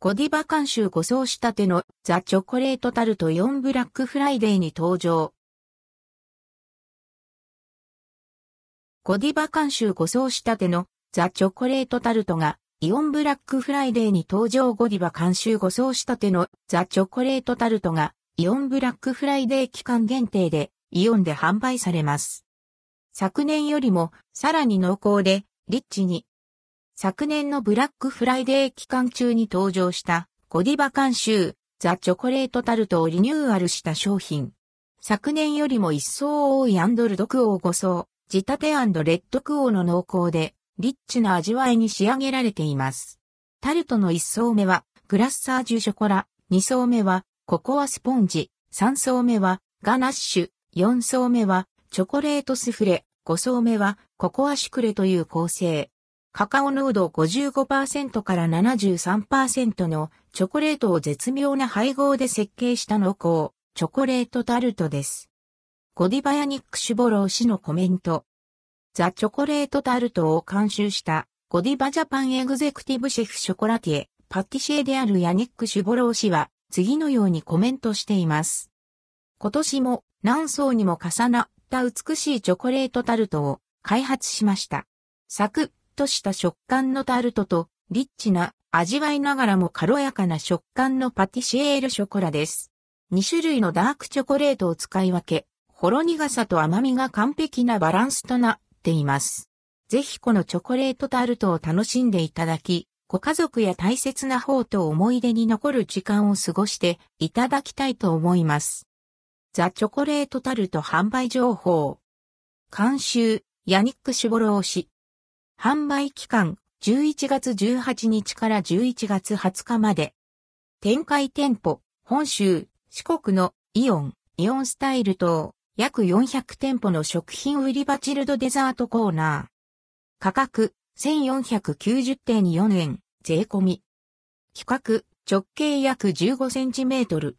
ゴディバ監修5層仕立てのザ・チョコレートタルトイオンブラックフライデーに登場。ゴディバ監修5層仕立てのザ・チョコレートタルトがイオンブラックフライデーに登場ゴディバ監修5層仕立てのザ・チョコレートタルトがイオンブラックフライデー期間限定でイオンで販売されます。昨年よりもさらに濃厚でリッチに昨年のブラックフライデー期間中に登場したゴディバ監修ザ・チョコレートタルトをリニューアルした商品。昨年よりも一層多いアンドルドクオー5層、仕立てレッドクオーの濃厚で、リッチな味わいに仕上げられています。タルトの1層目は、グラッサージュショコラ、2層目は、ココアスポンジ、3層目は、ガナッシュ、4層目は、チョコレートスフレ、5層目は、ココアシュクレという構成。カカオ濃度55%から73%のチョコレートを絶妙な配合で設計した濃厚、チョコレートタルトです。ゴディバヤニック・シュボロー氏のコメント。ザ・チョコレートタルトを監修したゴディバジャパンエグゼクティブシェフショコラティエ、パティシエであるヤニック・シュボロー氏は次のようにコメントしています。今年も何層にも重なった美しいチョコレートタルトを開発しました。サクとした食感のタルトと、リッチな味わいながらも軽やかな食感のパティシエールショコラです。2種類のダークチョコレートを使い分け、ほろ苦さと甘みが完璧なバランスとなっています。ぜひこのチョコレートタルトを楽しんでいただき、ご家族や大切な方と思い出に残る時間を過ごしていただきたいと思います。ザ・チョコレートタルト販売情報。監修、ヤニック・シュボロー氏。販売期間11月18日から11月20日まで。展開店舗、本州、四国のイオン、イオンスタイル等、約400店舗の食品売り場チルドデザートコーナー。価格、1490.4円、税込み。規格、直径約15センチメートル。